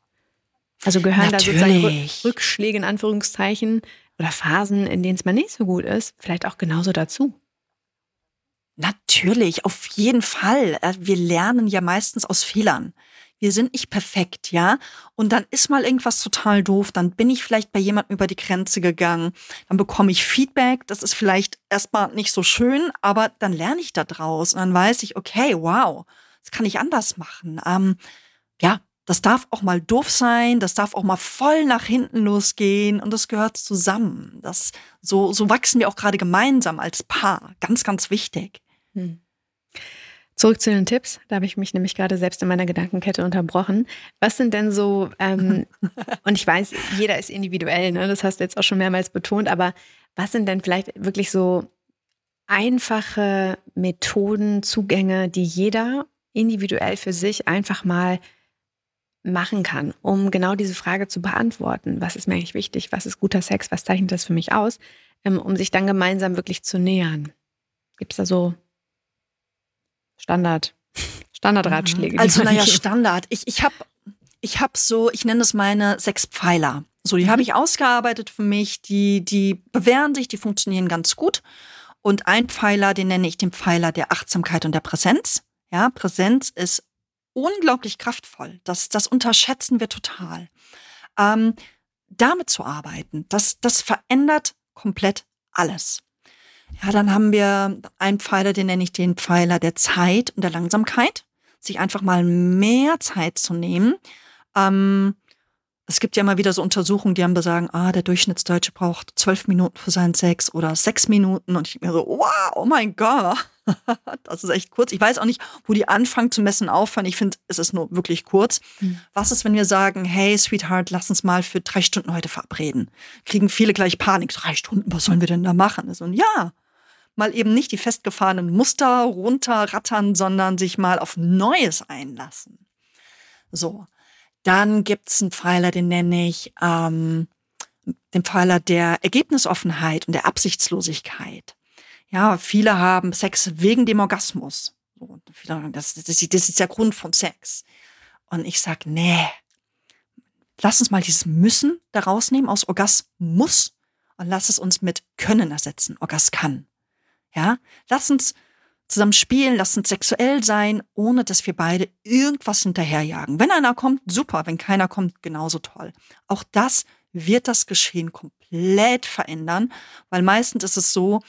Also gehören Natürlich. da sozusagen Rückschläge in Anführungszeichen oder Phasen, in denen es mal nicht so gut ist, vielleicht auch genauso dazu? Natürlich, auf jeden Fall. Äh, wir lernen ja meistens aus Fehlern. Wir sind nicht perfekt, ja? Und dann ist mal irgendwas total doof, dann bin ich vielleicht bei jemandem über die Grenze gegangen, dann bekomme ich Feedback, das ist vielleicht erstmal nicht so schön, aber dann lerne ich da draus und dann weiß ich, okay, wow, das kann ich anders machen. Ähm, ja, das darf auch mal doof sein, das darf auch mal voll nach hinten losgehen und das gehört zusammen. Das, so, so wachsen wir auch gerade gemeinsam als Paar. Ganz, ganz wichtig. Hm. Zurück zu den Tipps. Da habe ich mich nämlich gerade selbst in meiner Gedankenkette unterbrochen. Was sind denn so, ähm, [LAUGHS] und ich weiß, jeder ist individuell, ne? das hast du jetzt auch schon mehrmals betont, aber was sind denn vielleicht wirklich so einfache Methoden, Zugänge, die jeder individuell für sich einfach mal machen kann, um genau diese Frage zu beantworten. Was ist mir eigentlich wichtig? Was ist guter Sex? Was zeichnet das für mich aus? Ähm, um sich dann gemeinsam wirklich zu nähern. Gibt es da so Standard, Standardratschläge? Also naja, Standard. Ich, ich habe ich hab so, ich nenne es meine sechs Pfeiler. So, die mhm. habe ich ausgearbeitet für mich. Die, die bewähren sich, die funktionieren ganz gut. Und ein Pfeiler, den nenne ich den Pfeiler der Achtsamkeit und der Präsenz. Ja, Präsenz ist unglaublich kraftvoll. Das, das unterschätzen wir total. Ähm, damit zu arbeiten, das, das verändert komplett alles. Ja, dann haben wir einen Pfeiler, den nenne ich den Pfeiler der Zeit und der Langsamkeit. Sich einfach mal mehr Zeit zu nehmen. Ähm, es gibt ja immer wieder so Untersuchungen, die haben sagen, ah, der Durchschnittsdeutsche braucht zwölf Minuten für seinen Sex oder sechs Minuten. Und ich mir so, wow, oh mein Gott, [LAUGHS] das ist echt kurz. Ich weiß auch nicht, wo die anfangen zu messen aufhören. Ich finde, es ist nur wirklich kurz. Mhm. Was ist, wenn wir sagen, hey, Sweetheart, lass uns mal für drei Stunden heute verabreden? Kriegen viele gleich Panik. Drei Stunden, was sollen wir denn da machen? So, und ja, mal eben nicht die festgefahrenen Muster runterrattern, sondern sich mal auf Neues einlassen. So. Dann gibt's einen Pfeiler, den nenne ich ähm, den Pfeiler der Ergebnisoffenheit und der Absichtslosigkeit. Ja, viele haben Sex wegen dem Orgasmus. Das, das, das ist der Grund von Sex. Und ich sag, nee, lass uns mal dieses Müssen da rausnehmen aus Orgasmus und lass es uns mit Können ersetzen. Orgas kann. Ja, lass uns zusammen spielen, lass uns sexuell sein, ohne dass wir beide irgendwas hinterherjagen. Wenn einer kommt, super. Wenn keiner kommt, genauso toll. Auch das wird das Geschehen komplett verändern, weil meistens ist es so,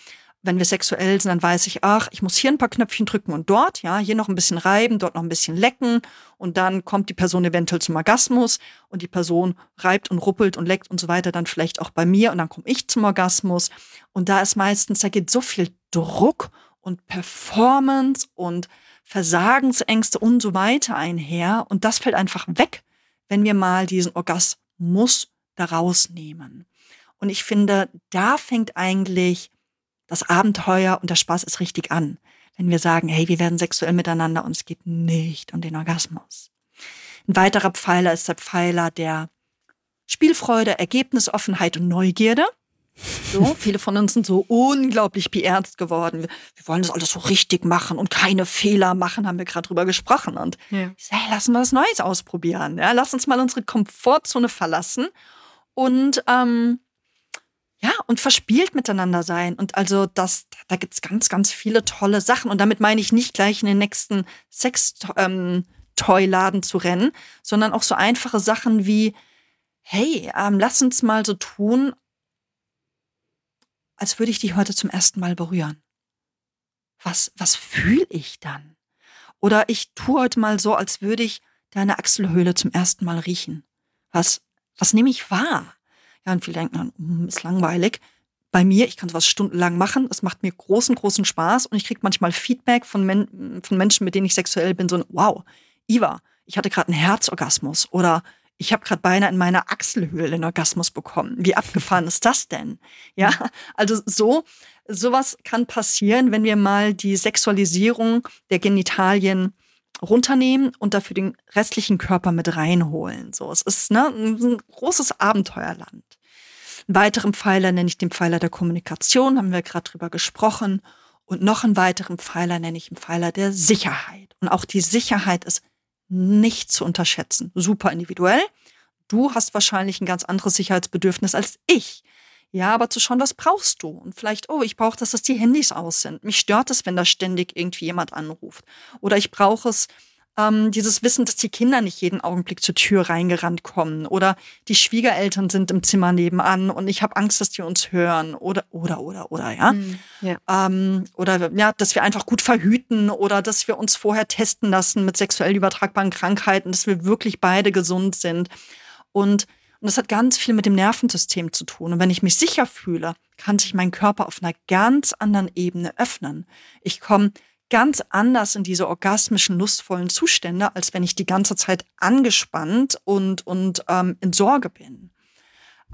wenn wir sexuell sind, dann weiß ich, ach, ich muss hier ein paar Knöpfchen drücken und dort, ja, hier noch ein bisschen reiben, dort noch ein bisschen lecken und dann kommt die Person eventuell zum Orgasmus und die Person reibt und ruppelt und leckt und so weiter, dann vielleicht auch bei mir und dann komme ich zum Orgasmus und da ist meistens, da geht so viel Druck und Performance und Versagensängste und so weiter einher. Und das fällt einfach weg, wenn wir mal diesen Orgasmus daraus nehmen. Und ich finde, da fängt eigentlich das Abenteuer und der Spaß ist richtig an. Wenn wir sagen, hey, wir werden sexuell miteinander und es geht nicht um den Orgasmus. Ein weiterer Pfeiler ist der Pfeiler der Spielfreude, Ergebnisoffenheit und Neugierde. So, [LAUGHS] viele von uns sind so unglaublich beernst geworden. Wir, wir, wollen das alles so richtig machen und keine Fehler machen, haben wir gerade drüber gesprochen. Und ja. ich sage, hey, lass uns was Neues ausprobieren. Ja, lass uns mal unsere Komfortzone verlassen und ähm, ja, und verspielt miteinander sein. Und also das, da gibt's ganz, ganz viele tolle Sachen. Und damit meine ich nicht gleich in den nächsten Sex-Toy-Laden ähm, zu rennen, sondern auch so einfache Sachen wie, hey, ähm, lass uns mal so tun, als würde ich dich heute zum ersten Mal berühren. Was, was fühle ich dann? Oder ich tue heute mal so, als würde ich deine Achselhöhle zum ersten Mal riechen. Was, was nehme ich wahr? Ja, und viele denken dann, hm, ist langweilig. Bei mir, ich kann sowas stundenlang machen. Es macht mir großen, großen Spaß und ich kriege manchmal Feedback von, Men von Menschen, mit denen ich sexuell bin, so, wow, Iva, ich hatte gerade einen Herzorgasmus oder ich habe gerade beinahe in meiner Achselhöhle einen Orgasmus bekommen. Wie abgefahren ist das denn? Ja, also so, sowas kann passieren, wenn wir mal die Sexualisierung der Genitalien runternehmen und dafür den restlichen Körper mit reinholen. So, es ist ne, ein großes Abenteuerland. Einen weiteren Pfeiler nenne ich den Pfeiler der Kommunikation, haben wir gerade drüber gesprochen. Und noch einen weiteren Pfeiler nenne ich den Pfeiler der Sicherheit. Und auch die Sicherheit ist nicht zu unterschätzen. Super individuell. Du hast wahrscheinlich ein ganz anderes Sicherheitsbedürfnis als ich. Ja, aber zu schauen, was brauchst du? Und vielleicht, oh, ich brauche, dass das die Handys aus sind. Mich stört es, wenn da ständig irgendwie jemand anruft. Oder ich brauche es, ähm, dieses Wissen, dass die Kinder nicht jeden Augenblick zur Tür reingerannt kommen oder die Schwiegereltern sind im Zimmer nebenan und ich habe Angst, dass die uns hören oder oder oder oder ja, mhm, ja. Ähm, oder ja, dass wir einfach gut verhüten oder dass wir uns vorher testen lassen mit sexuell übertragbaren Krankheiten, dass wir wirklich beide gesund sind und und das hat ganz viel mit dem Nervensystem zu tun. Und wenn ich mich sicher fühle, kann sich mein Körper auf einer ganz anderen Ebene öffnen. Ich komme ganz anders in diese orgasmischen, lustvollen Zustände, als wenn ich die ganze Zeit angespannt und, und ähm, in Sorge bin.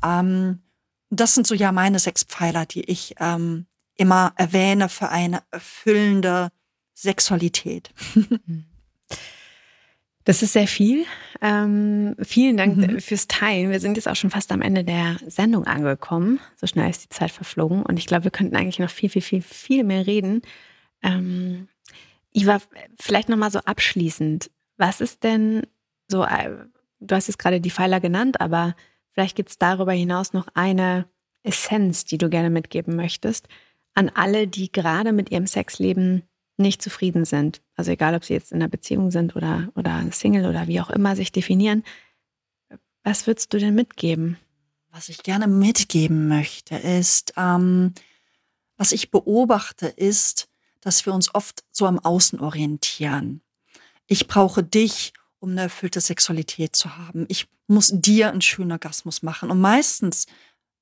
Ähm, das sind so ja meine sechs Pfeiler, die ich ähm, immer erwähne für eine erfüllende Sexualität. Das ist sehr viel. Ähm, vielen Dank mhm. fürs Teilen. Wir sind jetzt auch schon fast am Ende der Sendung angekommen. So schnell ist die Zeit verflogen. Und ich glaube, wir könnten eigentlich noch viel, viel, viel, viel mehr reden. Ähm, Iva, vielleicht nochmal so abschließend. Was ist denn so, äh, du hast jetzt gerade die Pfeiler genannt, aber vielleicht gibt es darüber hinaus noch eine Essenz, die du gerne mitgeben möchtest an alle, die gerade mit ihrem Sexleben nicht zufrieden sind, also egal, ob sie jetzt in einer Beziehung sind oder, oder Single oder wie auch immer sich definieren, was würdest du denn mitgeben? Was ich gerne mitgeben möchte, ist, ähm, was ich beobachte, ist, dass wir uns oft so am Außen orientieren. Ich brauche dich, um eine erfüllte Sexualität zu haben. Ich muss dir einen schönen Orgasmus machen. Und meistens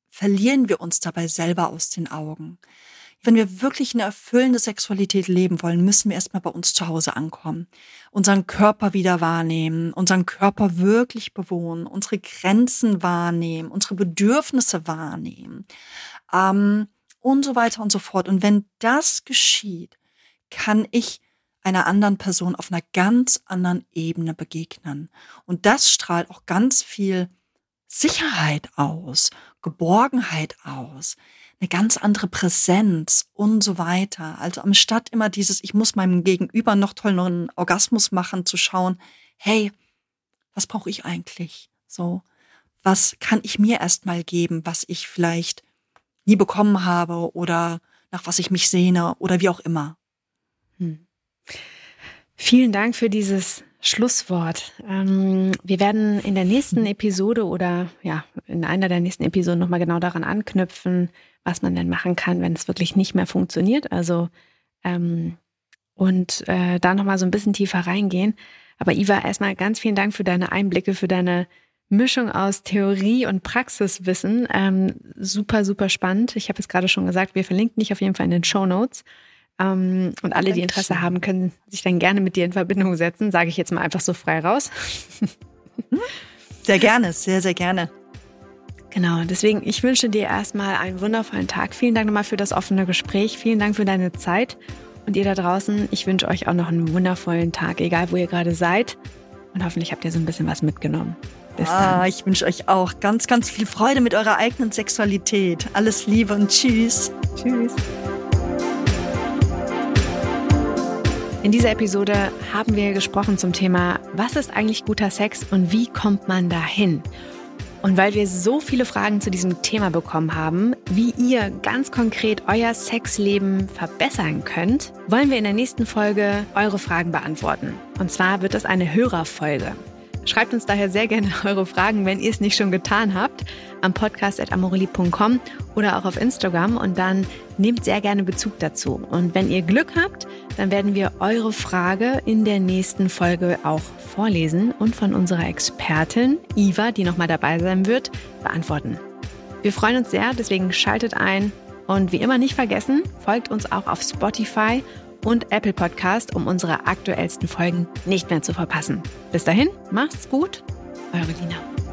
verlieren wir uns dabei selber aus den Augen. Wenn wir wirklich eine erfüllende Sexualität leben wollen, müssen wir erstmal bei uns zu Hause ankommen, unseren Körper wieder wahrnehmen, unseren Körper wirklich bewohnen, unsere Grenzen wahrnehmen, unsere Bedürfnisse wahrnehmen ähm, und so weiter und so fort. Und wenn das geschieht, kann ich einer anderen Person auf einer ganz anderen Ebene begegnen. Und das strahlt auch ganz viel Sicherheit aus, Geborgenheit aus eine ganz andere Präsenz und so weiter. Also anstatt immer dieses, ich muss meinem Gegenüber noch tollen Orgasmus machen, zu schauen, hey, was brauche ich eigentlich? So, was kann ich mir erstmal geben, was ich vielleicht nie bekommen habe oder nach was ich mich sehne oder wie auch immer. Hm. Vielen Dank für dieses Schlusswort. Ähm, wir werden in der nächsten Episode oder ja, in einer der nächsten Episoden nochmal genau daran anknüpfen, was man denn machen kann, wenn es wirklich nicht mehr funktioniert. Also ähm, und äh, da nochmal so ein bisschen tiefer reingehen. Aber Iva, erstmal ganz vielen Dank für deine Einblicke, für deine Mischung aus Theorie und Praxiswissen. Ähm, super, super spannend. Ich habe es gerade schon gesagt, wir verlinken dich auf jeden Fall in den Show Notes. Ähm, und alle, die Interesse haben, können sich dann gerne mit dir in Verbindung setzen. Sage ich jetzt mal einfach so frei raus. Sehr gerne, sehr, sehr gerne. Genau, deswegen, ich wünsche dir erstmal einen wundervollen Tag. Vielen Dank nochmal für das offene Gespräch. Vielen Dank für deine Zeit. Und ihr da draußen, ich wünsche euch auch noch einen wundervollen Tag, egal wo ihr gerade seid. Und hoffentlich habt ihr so ein bisschen was mitgenommen. Bis ah, dann. Ich wünsche euch auch ganz, ganz viel Freude mit eurer eigenen Sexualität. Alles Liebe und Tschüss. Tschüss. In dieser Episode haben wir gesprochen zum Thema, was ist eigentlich guter Sex und wie kommt man dahin? Und weil wir so viele Fragen zu diesem Thema bekommen haben, wie ihr ganz konkret euer Sexleben verbessern könnt, wollen wir in der nächsten Folge eure Fragen beantworten. Und zwar wird es eine Hörerfolge. Schreibt uns daher sehr gerne [LAUGHS] eure Fragen, wenn ihr es nicht schon getan habt, am podcast.amorelli.com oder auch auf Instagram und dann nehmt sehr gerne Bezug dazu. Und wenn ihr Glück habt, dann werden wir eure Frage in der nächsten Folge auch vorlesen und von unserer Expertin Iva, die nochmal dabei sein wird, beantworten. Wir freuen uns sehr, deswegen schaltet ein und wie immer nicht vergessen, folgt uns auch auf Spotify und Apple Podcast, um unsere aktuellsten Folgen nicht mehr zu verpassen. Bis dahin, macht's gut, eure Lina.